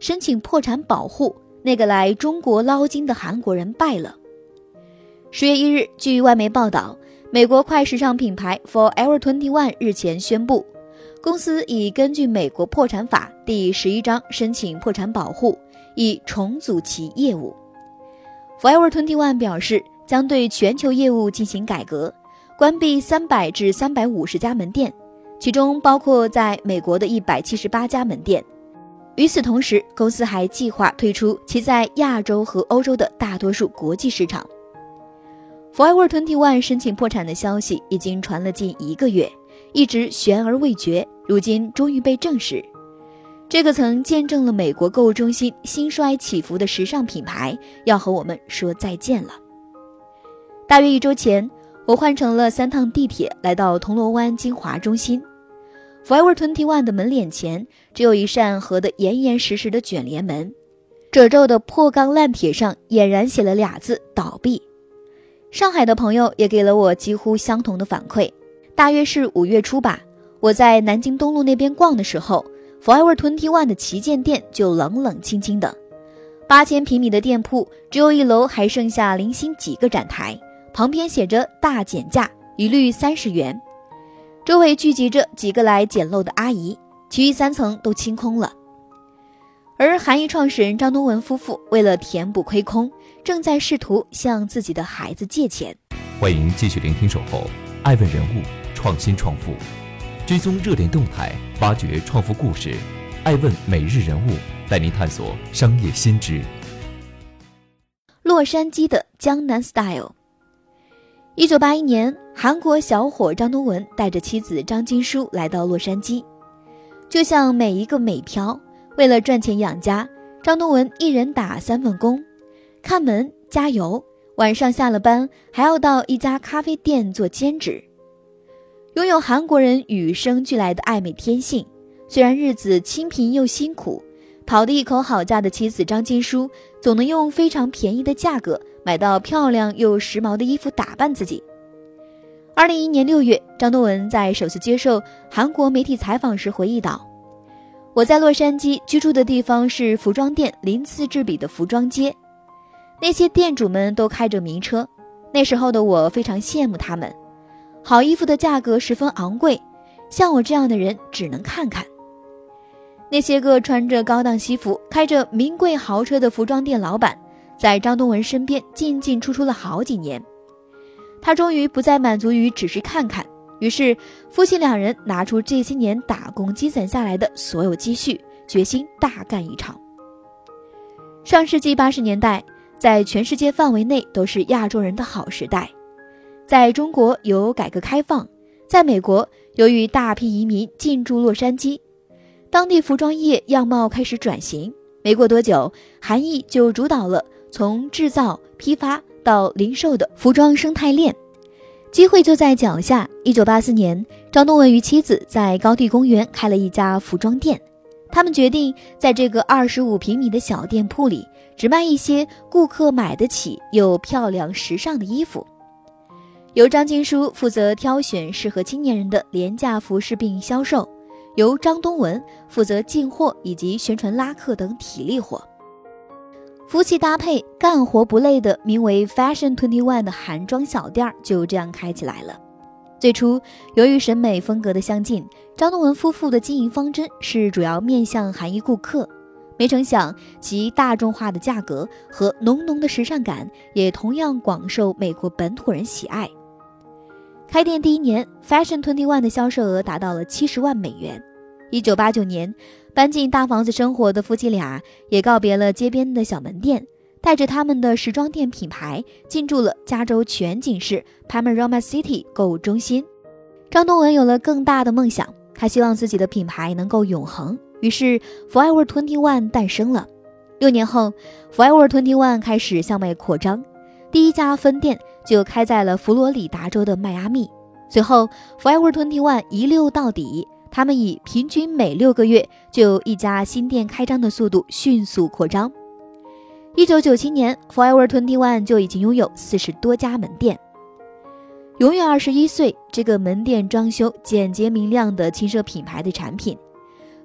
申请破产保护，那个来中国捞金的韩国人败了。十月一日，据外媒报道，美国快时尚品牌 Forever Twenty One 日前宣布，公司已根据美国破产法第十一章申请破产保护，以重组其业务。Forever Twenty One 表示，将对全球业务进行改革，关闭三百至三百五十家门店，其中包括在美国的一百七十八家门店。与此同时，公司还计划退出其在亚洲和欧洲的大多数国际市场。Forever Twenty One 申请破产的消息已经传了近一个月，一直悬而未决，如今终于被证实。这个曾见证了美国购物中心兴衰起伏的时尚品牌要和我们说再见了。大约一周前，我换乘了三趟地铁来到铜锣湾金华中心。Forever Twenty One 的门脸前只有一扇合得严严实实的卷帘门，褶皱的破钢烂铁上俨然写了俩字“倒闭”。上海的朋友也给了我几乎相同的反馈。大约是五月初吧，我在南京东路那边逛的时候，Forever Twenty One 的旗舰店就冷冷清清的，八千平米的店铺只有一楼还剩下零星几个展台，旁边写着“大减价，一律三十元”。周围聚集着几个来捡漏的阿姨，其余三层都清空了。而韩裔创始人张东文夫妇为了填补亏空，正在试图向自己的孩子借钱。欢迎继续聆听《守候》，爱问人物，创新创富，追踪热点动态，挖掘创富故事。爱问每日人物带您探索商业新知。洛杉矶的江南 Style。一九八一年，韩国小伙张东文带着妻子张金书来到洛杉矶。就像每一个美漂，为了赚钱养家，张东文一人打三份工：看门、加油，晚上下了班还要到一家咖啡店做兼职。拥有韩国人与生俱来的爱美天性，虽然日子清贫又辛苦，讨得一口好价的妻子张金书总能用非常便宜的价格。买到漂亮又时髦的衣服打扮自己。二零一一年六月，张东文在首次接受韩国媒体采访时回忆道：“我在洛杉矶居住的地方是服装店鳞次栉比的服装街，那些店主们都开着名车。那时候的我非常羡慕他们，好衣服的价格十分昂贵，像我这样的人只能看看。那些个穿着高档西服、开着名贵豪车的服装店老板。”在张东文身边进进出出了好几年，他终于不再满足于只是看看，于是夫妻两人拿出这些年打工积攒下来的所有积蓄，决心大干一场。上世纪八十年代，在全世界范围内都是亚洲人的好时代，在中国有改革开放，在美国由于大批移民进驻洛杉矶，当地服装业样貌开始转型。没过多久，韩裔就主导了。从制造、批发到零售的服装生态链，机会就在脚下。一九八四年，张东文与妻子在高地公园开了一家服装店。他们决定在这个二十五平米的小店铺里，只卖一些顾客买得起又漂亮时尚的衣服。由张金书负责挑选适合青年人的廉价服饰并销售，由张东文负责进货以及宣传拉客等体力活。夫妻搭配干活不累的名为 Fashion Twenty One 的韩装小店就这样开起来了。最初，由于审美风格的相近，张东文夫妇的经营方针是主要面向韩裔顾客。没成想，其大众化的价格和浓浓的时尚感也同样广受美国本土人喜爱。开店第一年，Fashion Twenty One 的销售额达到了七十万美元。一九八九年。搬进大房子生活的夫妻俩也告别了街边的小门店，带着他们的时装店品牌进驻了加州全景式 Panorama City 购物中心。张东文有了更大的梦想，他希望自己的品牌能够永恒，于是 Forever Twenty One 诞生了。六年后，Forever Twenty One 开始向外扩张，第一家分店就开在了佛罗里达州的迈阿密。随后，Forever Twenty One 一溜到底，他们以平均每六个月就有一家新店开张的速度迅速扩张。一九九七年，Forever Twenty One 就已经拥有四十多家门店。永远二十一岁，这个门店装修简洁明亮的轻奢品牌的产品，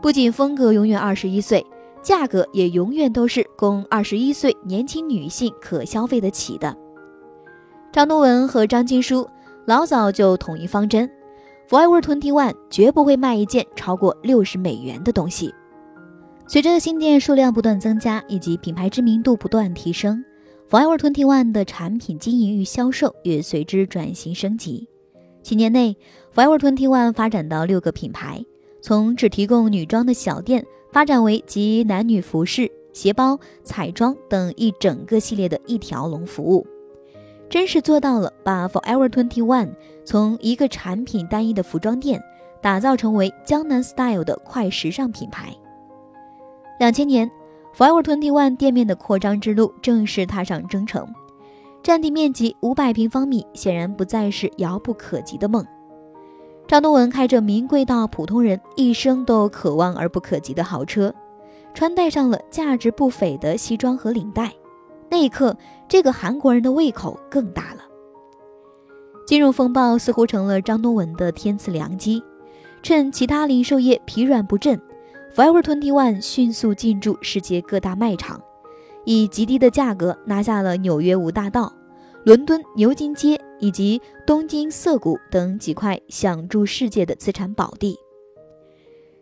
不仅风格永远二十一岁，价格也永远都是供二十一岁年轻女性可消费得起的。张东文和张金书老早就统一方针，Forever Twenty One 绝不会卖一件超过六十美元的东西。随着新店数量不断增加，以及品牌知名度不断提升。Forever Twenty One 的产品经营与销售也随之转型升级。几年内，Forever Twenty One 发展到六个品牌，从只提供女装的小店发展为集男女服饰、鞋包、彩妆等一整个系列的一条龙服务，真是做到了把 Forever Twenty One 从一个产品单一的服装店打造成为江南 Style 的快时尚品牌。两千年。Forever Twenty One 店面的扩张之路正式踏上征程，占地面积五百平方米，显然不再是遥不可及的梦。张东文开着名贵到普通人一生都可望而不可及的豪车，穿戴上了价值不菲的西装和领带，那一刻，这个韩国人的胃口更大了。金融风暴似乎成了张东文的天赐良机，趁其他零售业疲软不振。Forever Twenty One 迅速进驻世界各大卖场，以极低的价格拿下了纽约五大道、伦敦牛津街以及东京涩谷等几块享驻世界的资产宝地。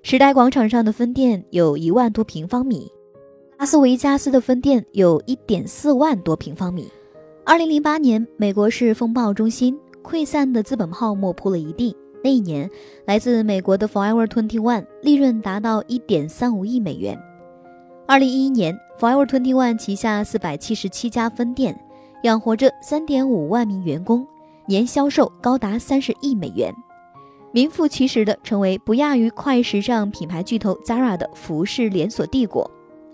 时代广场上的分店有一万多平方米，拉斯维加斯的分店有一点四万多平方米。二零零八年，美国是风暴中心，溃散的资本泡沫铺了一地。那一年，来自美国的 Forever Twenty One 利润达到一点三五亿美元。二零一一年，Forever Twenty One 旗下四百七十七家分店，养活着三点五万名员工，年销售高达三十亿美元，名副其实的成为不亚于快时尚品牌巨头 Zara 的服饰连锁帝国。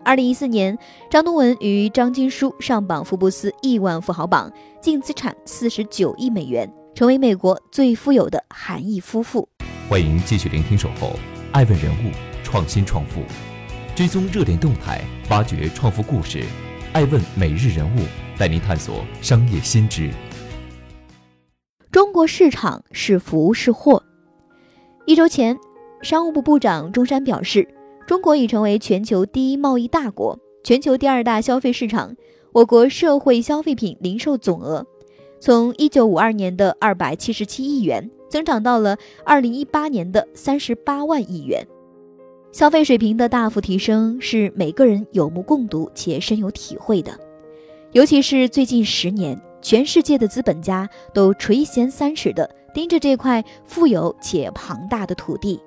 二零一四年，张东文与张金书上榜福布斯亿万富豪榜，净资产四十九亿美元。成为美国最富有的韩裔夫妇。欢迎继续聆听《守候》，爱问人物，创新创富，追踪热点动态，挖掘创富故事。爱问每日人物带您探索商业新知。中国市场是福是祸？一周前，商务部部长钟山表示，中国已成为全球第一贸易大国，全球第二大消费市场。我国社会消费品零售总额。从一九五二年的二百七十七亿元增长到了二零一八年的三十八万亿元，消费水平的大幅提升是每个人有目共睹且深有体会的。尤其是最近十年，全世界的资本家都垂涎三尺的盯着这块富有且庞大的土地，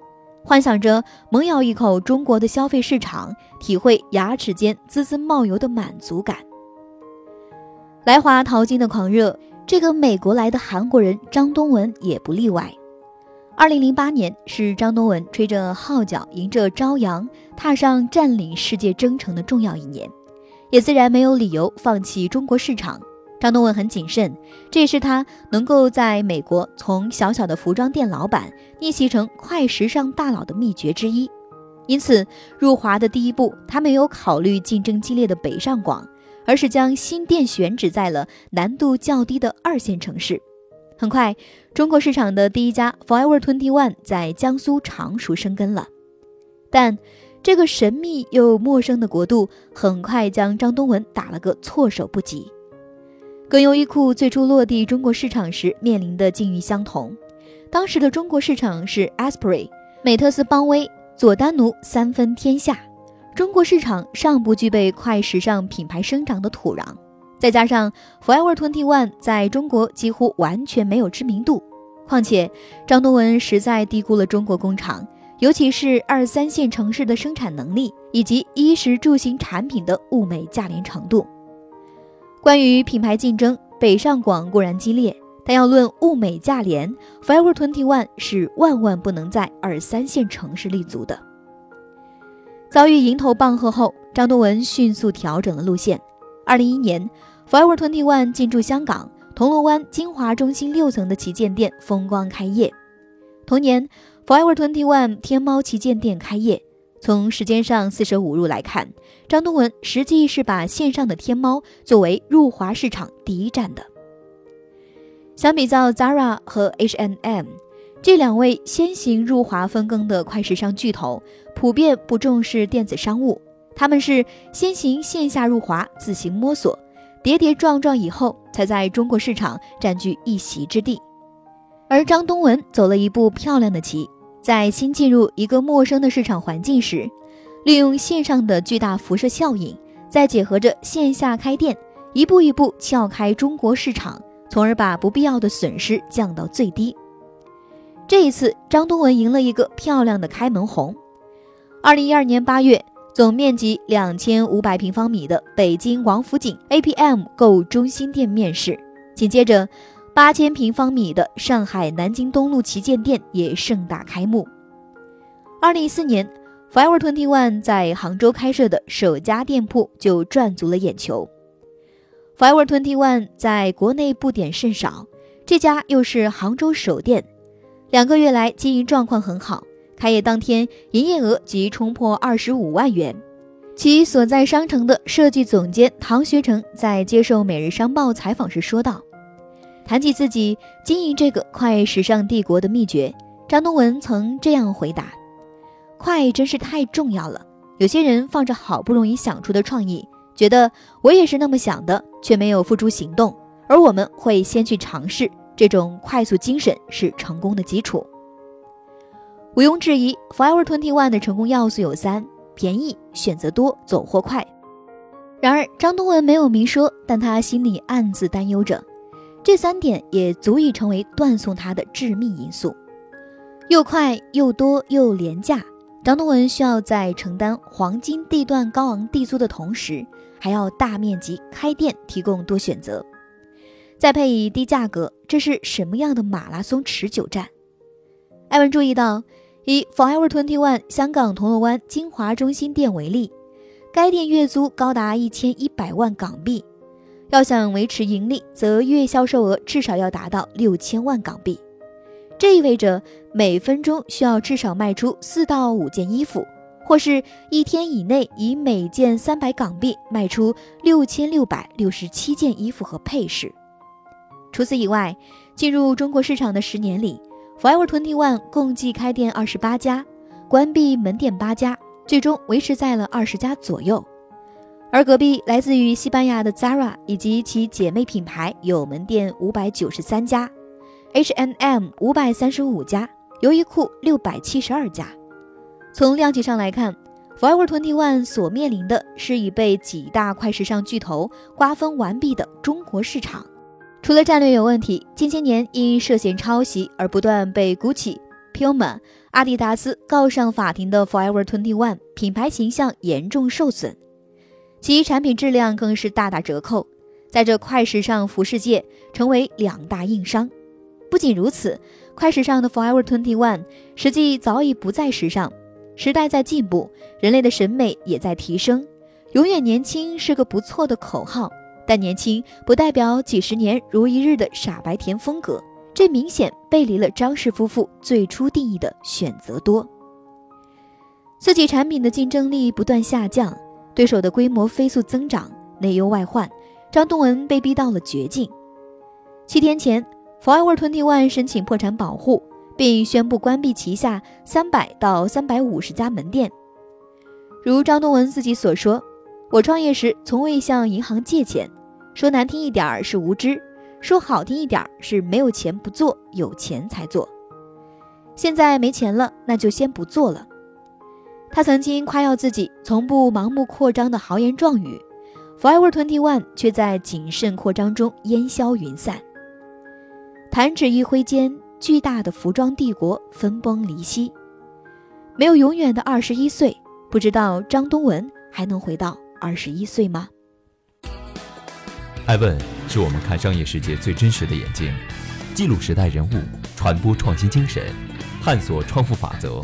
幻想着猛咬一口中国的消费市场，体会牙齿间滋滋冒油的满足感。来华淘金的狂热。这个美国来的韩国人张东文也不例外。二零零八年是张东文吹着号角，迎着朝阳，踏上占领世界征程的重要一年，也自然没有理由放弃中国市场。张东文很谨慎，这也是他能够在美国从小小的服装店老板逆袭成快时尚大佬的秘诀之一。因此，入华的第一步，他没有考虑竞争激烈的北上广。而是将新店选址在了难度较低的二线城市。很快，中国市场的第一家 Forever Twenty One 在江苏常熟生根了。但这个神秘又陌生的国度，很快将张东文打了个措手不及。跟优衣库最初落地中国市场时面临的境遇相同，当时的中国市场是 Asprey、美特斯邦威、佐丹奴三分天下。中国市场尚不具备快时尚品牌生长的土壤，再加上 Forever Twenty One 在中国几乎完全没有知名度，况且张东文实在低估了中国工厂，尤其是二三线城市的生产能力以及衣食住行产品的物美价廉程度。关于品牌竞争，北上广固然激烈，但要论物美价廉，Forever Twenty One 是万万不能在二三线城市立足的。遭遇迎头棒喝后，张东文迅速调整了路线。二零一一年，Forever Twenty One 进驻香港铜锣湾金华中心六层的旗舰店风光开业。同年，Forever Twenty One 天猫旗舰店开业。从时间上四舍五入来看，张东文实际是把线上的天猫作为入华市场第一站的。相比较 Zara 和 H&M 这两位先行入华分羹的快时尚巨头，普遍不重视电子商务，他们是先行线下入华，自行摸索，跌跌撞撞以后才在中国市场占据一席之地。而张东文走了一步漂亮的棋。在新进入一个陌生的市场环境时，利用线上的巨大辐射效应，再结合着线下开店，一步一步撬开中国市场，从而把不必要的损失降到最低。这一次，张东文赢了一个漂亮的开门红。二零一二年八月，总面积两千五百平方米的北京王府井 APM 购物中心店面世，紧接着。八千平方米的上海南京东路旗舰店也盛大开幕。二零一四年，Forever Twenty One 在杭州开设的首家店铺就赚足了眼球。Forever Twenty One 在国内布点甚少，这家又是杭州首店，两个月来经营状况很好，开业当天营业额即冲破二十五万元。其所在商城的设计总监唐学成在接受《每日商报》采访时说道。谈起自己经营这个快时尚帝国的秘诀，张东文曾这样回答：“快真是太重要了。有些人放着好不容易想出的创意，觉得我也是那么想的，却没有付诸行动。而我们会先去尝试，这种快速精神是成功的基础。毋庸置疑，Forever Twenty One 的成功要素有三：便宜、选择多、走货快。然而，张东文没有明说，但他心里暗自担忧着。”这三点也足以成为断送它的致命因素。又快又多又廉价，张东文需要在承担黄金地段高昂地租的同时，还要大面积开店，提供多选择，再配以低价格，这是什么样的马拉松持久战？艾文注意到，以 Forever Twenty One 香港铜锣湾金华中心店为例，该店月租高达一千一百万港币。要想维持盈利，则月销售额至少要达到六千万港币。这意味着每分钟需要至少卖出四到五件衣服，或是一天以内以每件三百港币卖出六千六百六十七件衣服和配饰。除此以外，进入中国市场的十年里，Forever Twenty One 共计开店二十八家，关闭门店八家，最终维持在了二十家左右。而隔壁来自于西班牙的 Zara 以及其姐妹品牌有门店五百九十三家，H&M 五百三十五家，优衣库六百七十二家。从量级上来看，Forever Twenty One 所面临的是已被几大快时尚巨头瓜分完毕的中国市场。除了战略有问题，近些年因涉嫌抄袭而不断被 Gucci、Puma、阿迪达斯告上法庭的 Forever Twenty One 品牌形象严重受损。其产品质量更是大打折扣，在这快时尚服饰界成为两大硬伤。不仅如此，快时尚的 Forever Twenty One 实际早已不再时尚。时代在进步，人类的审美也在提升。永远年轻是个不错的口号，但年轻不代表几十年如一日的傻白甜风格。这明显背离了张氏夫妇最初定义的选择多。自己产品的竞争力不断下降。对手的规模飞速增长，内忧外患，张东文被逼到了绝境。七天前，Forever Twenty One 申请破产保护，并宣布关闭旗下三百到三百五十家门店。如张东文自己所说：“我创业时从未向银行借钱，说难听一点是无知，说好听一点是没有钱不做，有钱才做。现在没钱了，那就先不做了。”他曾经夸耀自己从不盲目扩张的豪言壮语，Forever Twenty One 却在谨慎扩张中烟消云散。弹指一挥间，巨大的服装帝国分崩离析。没有永远的二十一岁，不知道张东文还能回到二十一岁吗？爱问是我们看商业世界最真实的眼睛，记录时代人物，传播创新精神，探索创富法则。